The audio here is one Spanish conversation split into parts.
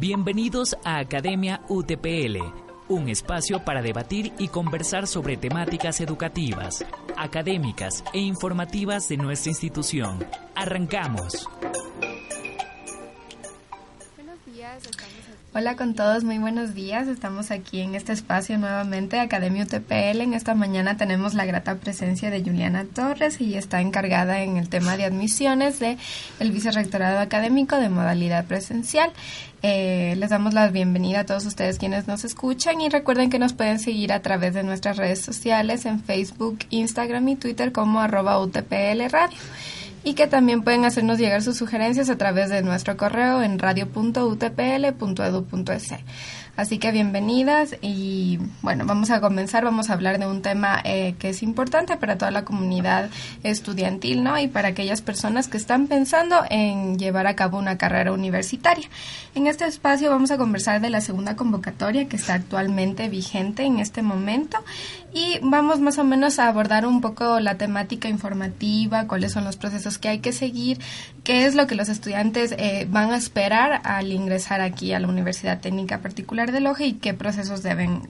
Bienvenidos a Academia UTPL, un espacio para debatir y conversar sobre temáticas educativas, académicas e informativas de nuestra institución. Arrancamos. Hola con todos, muy buenos días. Estamos aquí en este espacio nuevamente, Academia UTPL. En esta mañana tenemos la grata presencia de Juliana Torres y está encargada en el tema de admisiones de el Vicerrectorado Académico de modalidad presencial. Eh, les damos la bienvenida a todos ustedes quienes nos escuchan y recuerden que nos pueden seguir a través de nuestras redes sociales en Facebook, Instagram y Twitter como arroba UTPL Radio y que también pueden hacernos llegar sus sugerencias a través de nuestro correo en radio.utpl.edu.es. Así que bienvenidas y bueno, vamos a comenzar, vamos a hablar de un tema eh, que es importante para toda la comunidad estudiantil, ¿no? Y para aquellas personas que están pensando en llevar a cabo una carrera universitaria. En este espacio vamos a conversar de la segunda convocatoria que está actualmente vigente en este momento y vamos más o menos a abordar un poco la temática informativa, cuáles son los procesos que hay que seguir, qué es lo que los estudiantes eh, van a esperar al ingresar aquí a la Universidad Técnica Particular de Loja y qué procesos deben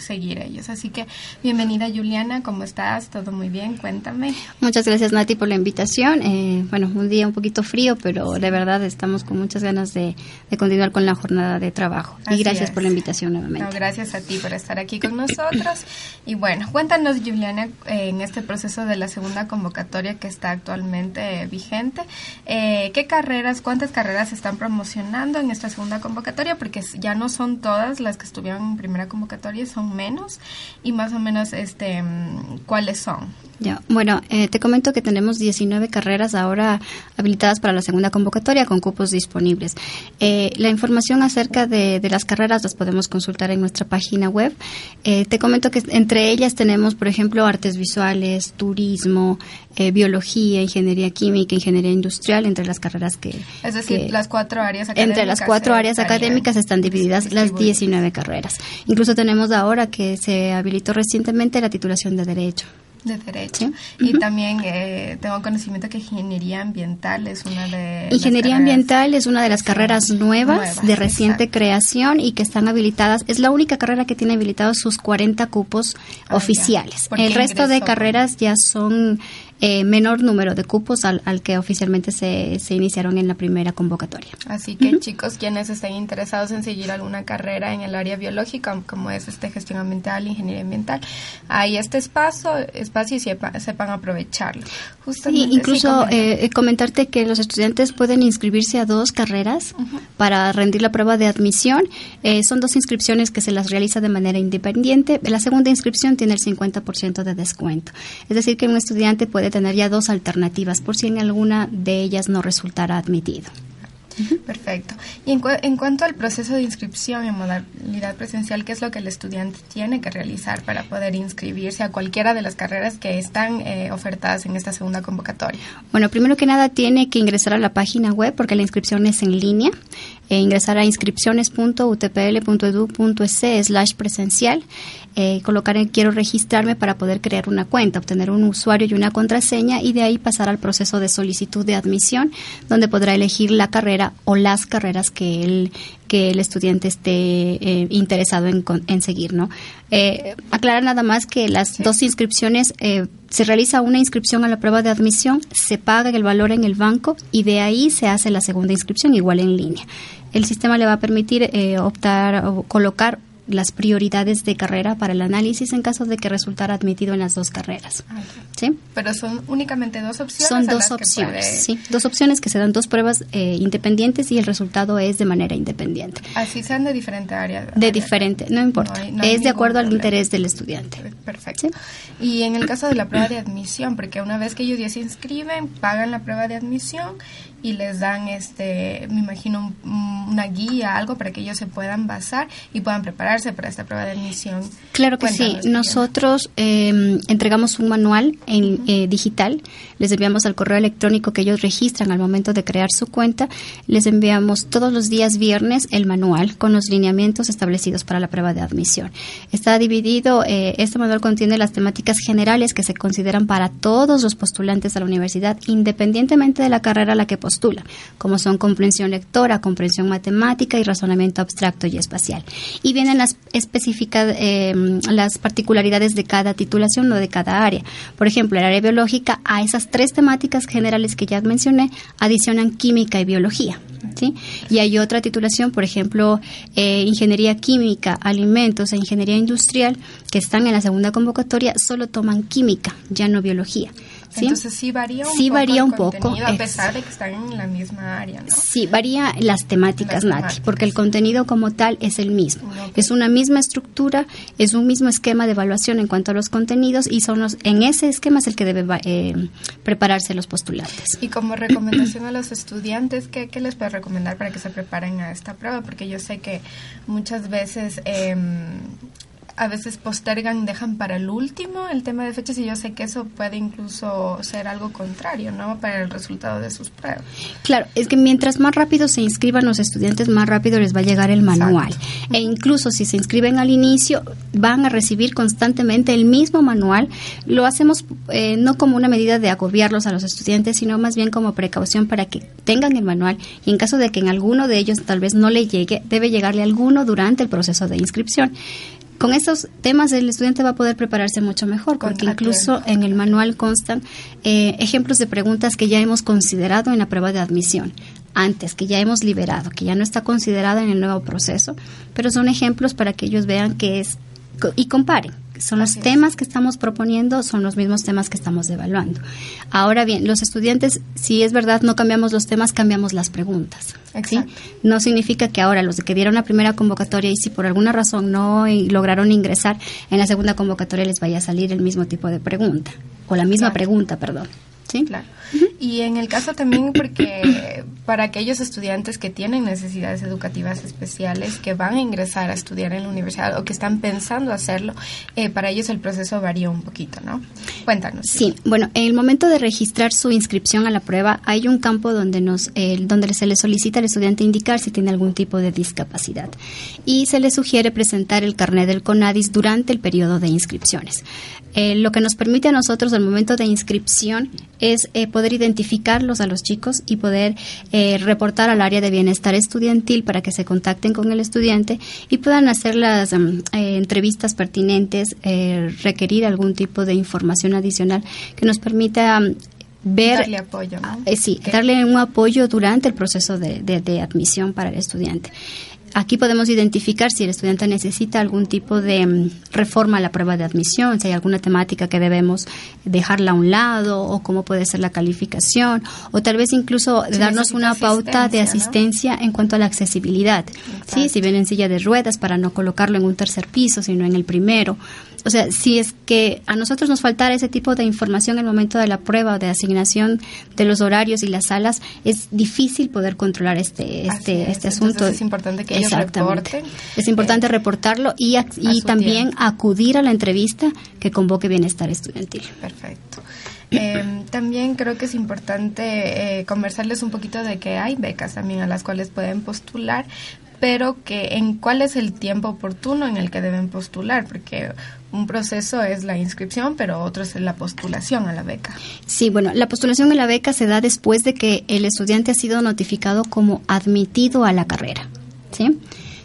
seguir ellos. Así que bienvenida Juliana, ¿cómo estás? ¿Todo muy bien? Cuéntame. Muchas gracias Nati por la invitación. Eh, bueno, un día un poquito frío, pero de verdad estamos con muchas ganas de, continuar con la jornada de trabajo. y gracias por la invitación nuevamente. gracias a ti por estar aquí con nosotros. Y bueno, cuéntanos Juliana, eh, en este proceso de la segunda convocatoria que está actualmente vigente, eh, ¿qué carreras, cuántas carreras se están promocionando en esta segunda convocatoria? Porque ya no son todas las que estuvieron en primera convocatoria, son menos y más o menos este cuáles son. Ya, bueno, eh, te comento que tenemos 19 carreras ahora habilitadas para la segunda convocatoria con cupos disponibles. Eh, la información acerca de, las carreras las podemos consultar en nuestra página web. Eh, te comento que entre ellas tenemos, por ejemplo, artes visuales, turismo, biología, ingeniería química, ingeniería industrial, entre las carreras que... Es decir, las cuatro áreas académicas. Entre las cuatro áreas académicas están divididas las 19 carreras. Incluso tenemos ahora que se habilitó recientemente la titulación de Derecho de derecho. Y también eh, tengo conocimiento que ingeniería ambiental es una de Ingeniería ambiental es una de las carreras nuevas, de reciente creación y que están habilitadas. Es la única carrera que tiene habilitados sus 40 cupos ah, oficiales. El resto de carreras ya son eh, menor número de cupos al, al que oficialmente se, se, iniciaron en la primera convocatoria. Así que chicos, quienes estén interesados en seguir alguna carrera en el área biológica, como es este gestión ambiental, ingeniería ambiental, hay este espacio, espacio y sepan aprovecharlo. Justamente, incluso eh, eh, comentarte que los estudiantes pueden inscribirse a dos carreras para rendir la prueba de admisión. son dos inscripciones que se las realiza de manera independiente. La segunda inscripción tiene el 50% de descuento. Es decir, que un estudiante puede tener ya dos alternativas por si en alguna de ellas no resultara admitido. Perfecto. Y en, en, cuanto al proceso de inscripción en modalidad presencial, ¿qué es lo que el estudiante tiene que realizar para poder inscribirse a cualquiera de las carreras que están eh, ofertadas en esta segunda convocatoria? Bueno, primero que nada tiene que ingresar a la página web porque la inscripción es en línea. E ingresar a inscripciones.utpl.edu.es slash presencial eh, colocar en quiero registrarme para poder crear una cuenta, obtener un usuario y una contraseña y de ahí pasar al proceso de solicitud de admisión, donde podrá elegir la carrera o las carreras que el, que el estudiante esté eh, interesado en, en, seguir. ¿no? Eh, aclarar nada más que las dos inscripciones se realiza una inscripción a la prueba de admisión, se paga el valor en el banco y de ahí se hace la segunda inscripción igual en línea. El sistema le va a permitir optar o colocar las prioridades de carrera para el análisis en caso de que resultara admitido en las dos carreras. ¿Sí? Pero son únicamente dos opciones. Son dos opciones, sí. Dos opciones que se dan dos pruebas eh, independientes y el resultado es de manera independiente. Así sean de diferente área. De diferente, no importa. es de acuerdo al interés del estudiante. Perfecto. Y en el caso de la prueba de admisión, porque una vez que ellos ya se inscriben, pagan la prueba de admisión y les dan, este, me imagino, una guía, algo para que ellos se puedan basar y puedan preparar prepararse para esta prueba de admisión? Claro que sí. Nosotros eh, entregamos un manual en eh, digital, les enviamos al correo electrónico que ellos registran al momento de crear su cuenta, les enviamos todos los días viernes el manual con los lineamientos establecidos para la prueba de admisión. Está dividido, eh, este manual contiene las temáticas generales que se consideran para todos los postulantes a la universidad, independientemente de la carrera a la que postula, como son comprensión lectora, comprensión matemática y razonamiento abstracto y espacial. Y vienen las específicas, eh, las particularidades de cada titulación o de cada área. Por ejemplo, el área biológica, a esas tres temáticas generales que ya mencioné, adicionan química y biología. ¿sí? Y hay otra titulación, por ejemplo, eh, ingeniería química, alimentos e ingeniería industrial, que están en la segunda convocatoria, solo toman química, ya no biología. Entonces sí varía un sí poco. varía un poco. A pesar de que están en la misma área, ¿no? Sí, varía las temáticas, Nati, porque el contenido como tal es el mismo. Es una misma estructura, es un mismo esquema de evaluación en cuanto a los contenidos y son los, en ese esquema es el que debe eh, prepararse los postulantes. Y como recomendación a los estudiantes, ¿qué, ¿qué, les puede recomendar para que se preparen a esta prueba? Porque yo sé que muchas veces... Eh, a veces postergan, dejan para el último el tema de fechas y yo sé que eso puede incluso ser algo contrario, ¿no? Para el resultado de sus pruebas. Claro, es que mientras más rápido se inscriban los estudiantes, más rápido les va a llegar el manual. Exacto. E incluso si se inscriben al inicio, van a recibir constantemente el mismo manual. Lo hacemos eh, no como una medida de agobiarlos a los estudiantes, sino más bien como precaución para que tengan el manual y en caso de que en alguno de ellos tal vez no le llegue, debe llegarle alguno durante el proceso de inscripción con esos temas el estudiante va a poder prepararse mucho mejor, porque incluso en el manual constan eh, ejemplos de preguntas que ya hemos considerado en la prueba de admisión antes, que ya hemos liberado, que ya no está considerada en el nuevo proceso, pero son ejemplos para que ellos vean que es y comparen. Son los Así temas es. que estamos proponiendo, son los mismos temas que estamos evaluando. Ahora bien, los estudiantes, si es verdad, no cambiamos los temas, cambiamos las preguntas. ¿sí? No significa que ahora los que dieron la primera convocatoria y si por alguna razón no lograron ingresar, en la segunda convocatoria les vaya a salir el mismo tipo de pregunta, o la misma pregunta, perdón. ¿Sí? Claro. Uh -huh. Y en el caso también porque para aquellos estudiantes que tienen necesidades educativas especiales, que van a ingresar a estudiar en la universidad o que están pensando hacerlo, eh, para ellos el proceso varía un poquito, ¿no? Cuéntanos. Sí, bueno, en el momento de registrar su inscripción a la prueba, hay un campo donde, nos, eh, donde se le solicita al estudiante indicar si tiene algún tipo de discapacidad y se le sugiere presentar el carnet del CONADIS durante el periodo de inscripciones. Eh, lo que nos permite a nosotros al momento de inscripción es eh, poder identificarlos a los chicos y poder eh, reportar al área de bienestar estudiantil para que se contacten con el estudiante y puedan hacer las um, entrevistas pertinentes, requerir algún tipo de información adicional que nos permita um, ver darle apoyo ¿no? eh, sí okay. darle un apoyo durante el proceso de, de, de, admisión para el estudiante Aquí podemos identificar si el estudiante necesita algún tipo de um, reforma a la prueba de admisión, si hay alguna temática que debemos dejarla a un lado o cómo puede ser la calificación o tal vez incluso si darnos una pauta de asistencia ¿no? en cuanto a la accesibilidad. ¿sí? Si viene en silla de ruedas para no colocarlo en un tercer piso, sino en el primero. O sea, si es que a nosotros nos faltara ese tipo de información en el momento de la prueba o de asignación de los horarios y las salas, es difícil poder controlar este este, es. este asunto. Entonces es importante que ellos reporten. Es importante eh, reportarlo y, y también tiempo. acudir a la entrevista que convoque bienestar estudiantil. Perfecto. Eh, también creo que es importante eh, conversarles un poquito de que hay becas también a las cuales pueden postular, pero que en cuál es el tiempo oportuno en el que deben postular, porque un proceso es la inscripción, pero otro es la postulación a la beca. Sí, bueno, la postulación a la beca se da después de que el estudiante ha sido notificado como admitido a la carrera, ¿sí?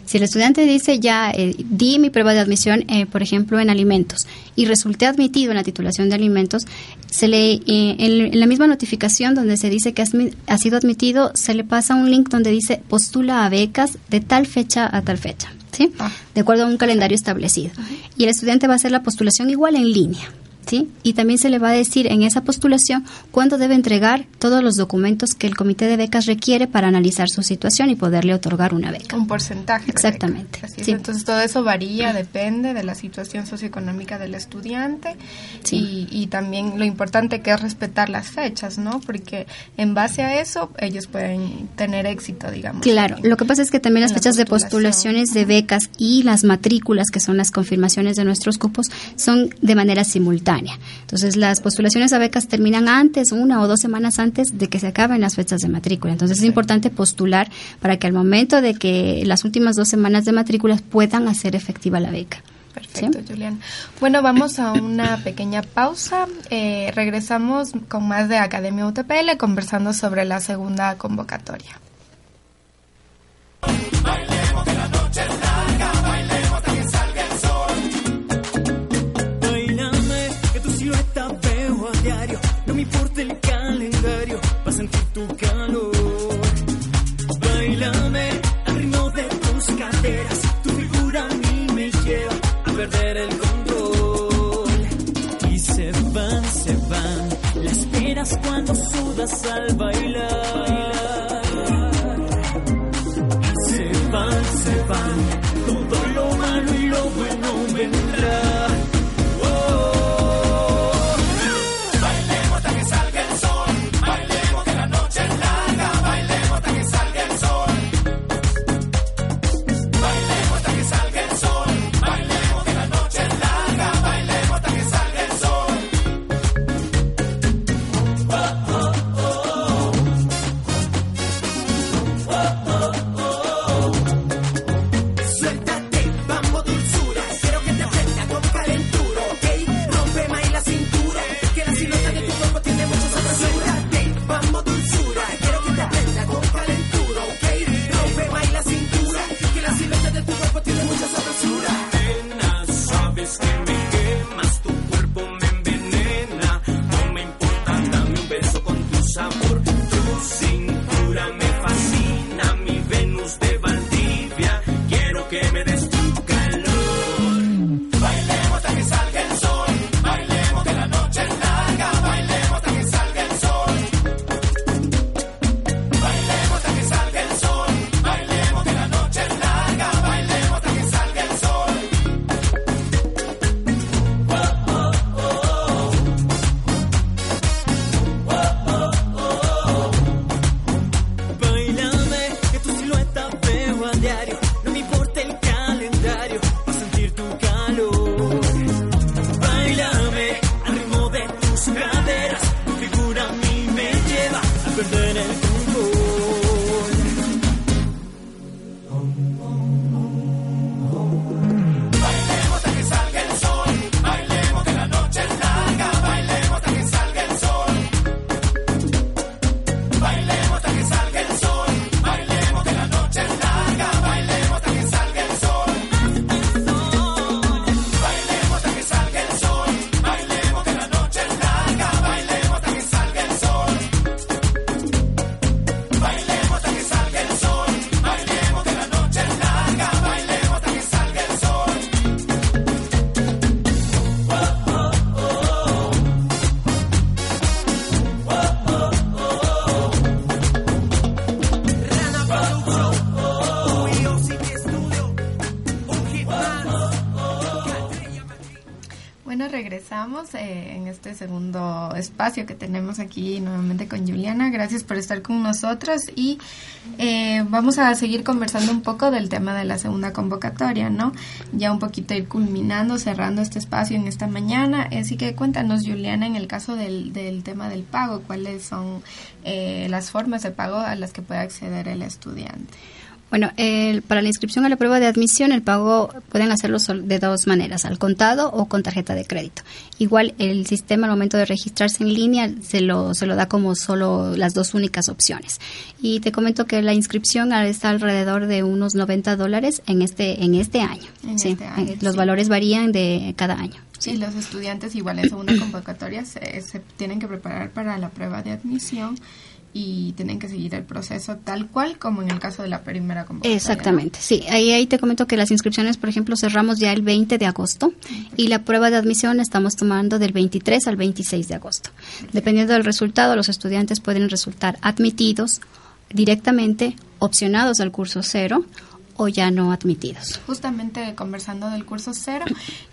Si el estudiante dice ya eh, di mi prueba de admisión, eh, por ejemplo, en alimentos y resulté admitido en la titulación de alimentos, se le eh, en, en, la misma notificación donde se dice que has, ha sido admitido, se le pasa un link donde dice postula a becas de tal fecha a tal fecha, ¿sí? Ah. De acuerdo a un calendario establecido. Y el estudiante va a hacer la postulación igual en línea. ¿Sí? Y también se le va a decir en esa postulación cuándo debe entregar todos los documentos que el comité de becas requiere para analizar su situación y poderle otorgar una beca. Un porcentaje. Exactamente. Entonces todo eso varía, depende de la situación socioeconómica del estudiante y, y, también lo importante que es respetar las fechas, ¿no? Porque en base a eso ellos pueden tener éxito, digamos. Claro, lo que pasa es que también las fechas de postulaciones de becas y las matrículas, que son las confirmaciones de nuestros cupos, son de manera simultánea. Entonces las postulaciones a becas terminan antes, una o dos semanas antes de que se acaben las fechas de matrícula. Entonces es importante postular para que al momento de que las últimas dos semanas de matrículas puedan hacer efectiva la beca. Perfecto, Julián. Bueno, vamos a una pequeña pausa. Eh, regresamos con más de Academia UTPL conversando sobre la segunda convocatoria. No me importa el calendario, para sentir tu calor. Bailame, al ritmo de tus caderas. Tu figura a mí me lleva a perder el control. Y se van, se van las penas cuando sudas al bailar. Oh. Eh, en este segundo espacio que tenemos aquí nuevamente con Juliana. Gracias por estar con nosotros y eh, vamos a seguir conversando un poco del tema de la segunda convocatoria, ¿no? Ya un poquito ir culminando, cerrando este espacio en esta mañana. Así que cuéntanos, Juliana, en el caso del, del tema del pago, ¿cuáles son eh, las formas de pago a las que puede acceder el estudiante? Bueno, para la inscripción a la prueba de admisión, el pago pueden hacerlo de dos maneras, al contado o con tarjeta de crédito. Igual el sistema al momento de registrarse en línea se lo, se lo da como solo las dos únicas opciones. Y te comento que la inscripción está alrededor de unos 90 dólares en este, en este año. Este los valores varían de cada año. Sí, los estudiantes igual en segunda convocatoria se, se tienen que preparar para la prueba de admisión y tienen que seguir el proceso tal cual como en el caso de la primera convocatoria. Exactamente, sí. Ahí, ahí te comento que las inscripciones, por ejemplo, cerramos ya el 20 de agosto y la prueba de admisión estamos tomando del 23 al 26 de agosto. Dependiendo del resultado, los estudiantes pueden resultar admitidos directamente, opcionados al curso cero o ya no admitidos. Justamente conversando del curso cero,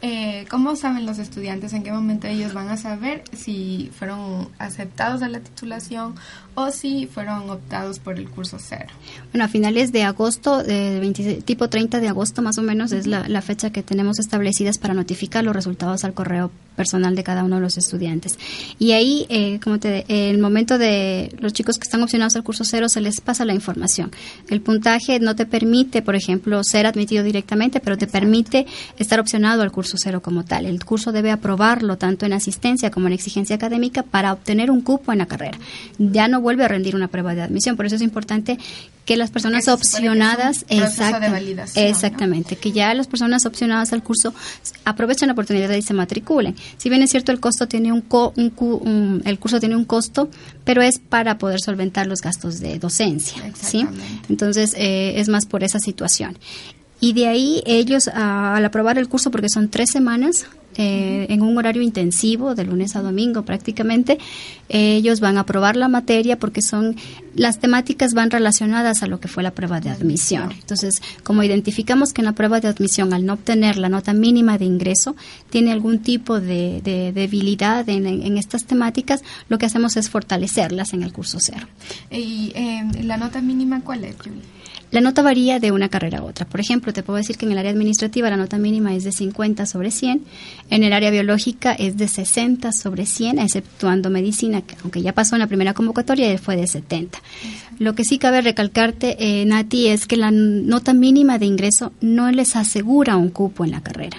eh, ¿cómo saben los estudiantes en qué momento ellos van a saber si fueron aceptados a la titulación o si fueron optados por el curso cero? Bueno, a finales de agosto, eh, 20 tipo 30 de agosto más o menos, es la, la, fecha que tenemos establecidas para notificar los resultados al correo personal de cada uno de los estudiantes. Y ahí, eh, como te, el momento de los chicos que están opcionados al curso cero, se les pasa la información. El puntaje no te permite, por ejemplo, ser admitido directamente, pero te permite estar opcionado al curso cero como tal. El curso debe aprobarlo tanto en asistencia como en exigencia académica para obtener un cupo en la carrera. Ya no vuelve a rendir una prueba de admisión, por eso es importante que las personas opcionadas exact exactamente ¿no? que ya las personas opcionadas al curso aprovechen la oportunidad y se matriculen. Si bien es cierto el costo tiene un, co, un, un, el curso tiene un costo pero es para poder solventar los gastos de docencia sí entonces eh, es más por esa situación. Y de ahí ellos a, al aprobar el curso porque son tres semanas eh, en un horario intensivo de lunes a domingo prácticamente eh, ellos van a aprobar la materia porque son las temáticas van relacionadas a lo que fue la prueba de admisión entonces como identificamos que en la prueba de admisión al no obtener la nota mínima de ingreso tiene algún tipo de, de debilidad en, en, estas temáticas lo que hacemos es fortalecerlas en el curso cero y eh, la nota mínima cuál es Julie? La nota varía de una carrera a otra. Por ejemplo, te puedo decir que en el área administrativa la nota mínima es de 50 sobre 100, en el área biológica es de 60 sobre 100, exceptuando medicina, que aunque ya pasó en la primera convocatoria, fue de 70. Lo que sí cabe recalcarte, eh, Nati, es que la nota mínima de ingreso no les asegura un cupo en la carrera.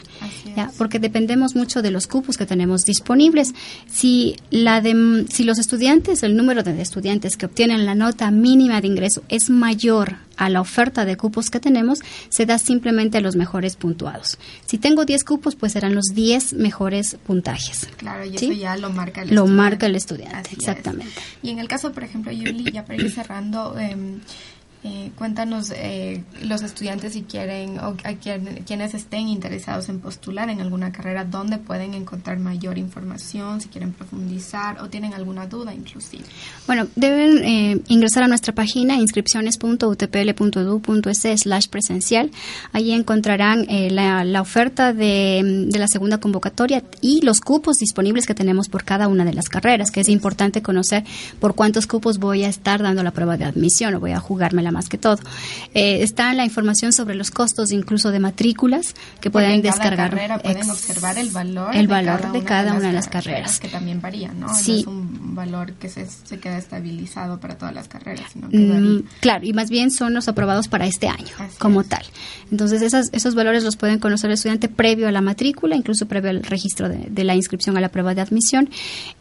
¿Ya? Porque dependemos mucho de los cupos que tenemos disponibles. Si, la de, si los estudiantes, el número de estudiantes que obtienen la nota mínima de ingreso es mayor a la oferta de cupos que tenemos, se da simplemente a los mejores puntuados. Si tengo 10 cupos, pues serán los 10 mejores puntajes. Claro, y ¿sí? eso ya lo marca el lo estudiante. marca el estudiante, Así exactamente. Es. Y en el caso, por ejemplo, Yuli, ya para ir cerrando, eh, eh, cuéntanos eh, los estudiantes si quieren o quienes estén interesados en postular en alguna carrera, dónde pueden encontrar mayor información, si quieren profundizar o tienen alguna duda inclusive. Bueno, deben eh, ingresar a nuestra página inscripciones.utpl.edu.es slash presencial. Allí encontrarán la, la, oferta de, de, la segunda convocatoria y los cupos disponibles que tenemos por cada una de las carreras, que es importante conocer por cuántos cupos voy a estar dando la prueba de admisión o voy a jugármela más que todo. Eh, está la información sobre los costos incluso de matrículas que pueden en descargar. Carrera pueden observar el valor, el valor de cada, de una de las carreras. Que también varía, ¿no? Sí. No es un valor que se, se, queda estabilizado para todas las carreras, sino que mm, Claro, y más bien son los aprobados para este año, Así como es. tal. Entonces, esas, esos valores los pueden conocer el estudiante previo a la matrícula, incluso previo al registro de, de la inscripción a la prueba de admisión.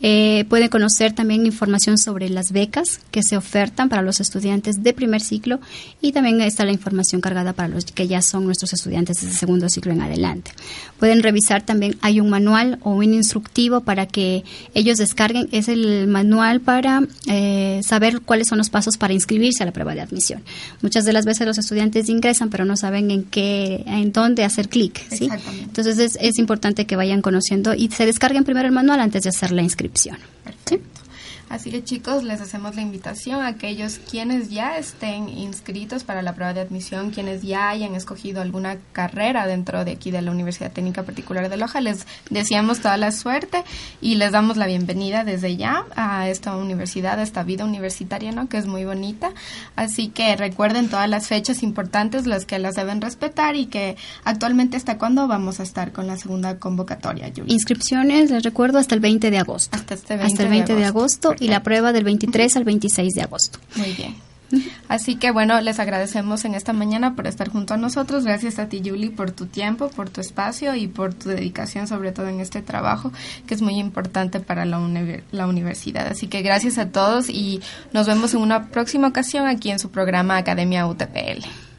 Eh, pueden conocer también información sobre las becas que se ofertan para los estudiantes de primer ciclo y también está la información cargada para los que ya son nuestros estudiantes desde segundo ciclo en adelante. Pueden revisar también, hay un manual o un instructivo para que ellos descarguen, es el manual para eh, saber cuáles son los pasos para inscribirse a la prueba de admisión. Muchas de las veces los estudiantes ingresan, pero no saben en qué, en dónde hacer clic, ¿sí? Entonces es, es, importante que vayan conociendo y se descarguen primero el manual antes de hacer la inscripción. ¿sí? Así que chicos, les hacemos la invitación a aquellos quienes ya estén inscritos para la prueba de admisión, quienes ya hayan escogido alguna carrera dentro de aquí de la Universidad Técnica Particular de Loja, les deseamos toda la suerte y les damos la bienvenida desde ya a esta universidad, a esta vida universitaria, ¿no? Que es muy bonita. Así que recuerden todas las fechas importantes, las que las deben respetar y que actualmente hasta cuándo vamos a estar con la segunda convocatoria, Yuri. Inscripciones, les recuerdo, hasta el 20 de agosto. Hasta este 20, hasta el 20 de agosto. De agosto y la prueba del 23 al 26 de agosto. Muy bien. Así que bueno, les agradecemos en esta mañana por estar junto a nosotros. Gracias a ti, Julie, por tu tiempo, por tu espacio y por tu dedicación, sobre todo en este trabajo, que es muy importante para la, la universidad. Así que gracias a todos y nos vemos en una próxima ocasión aquí en su programa Academia UTPL.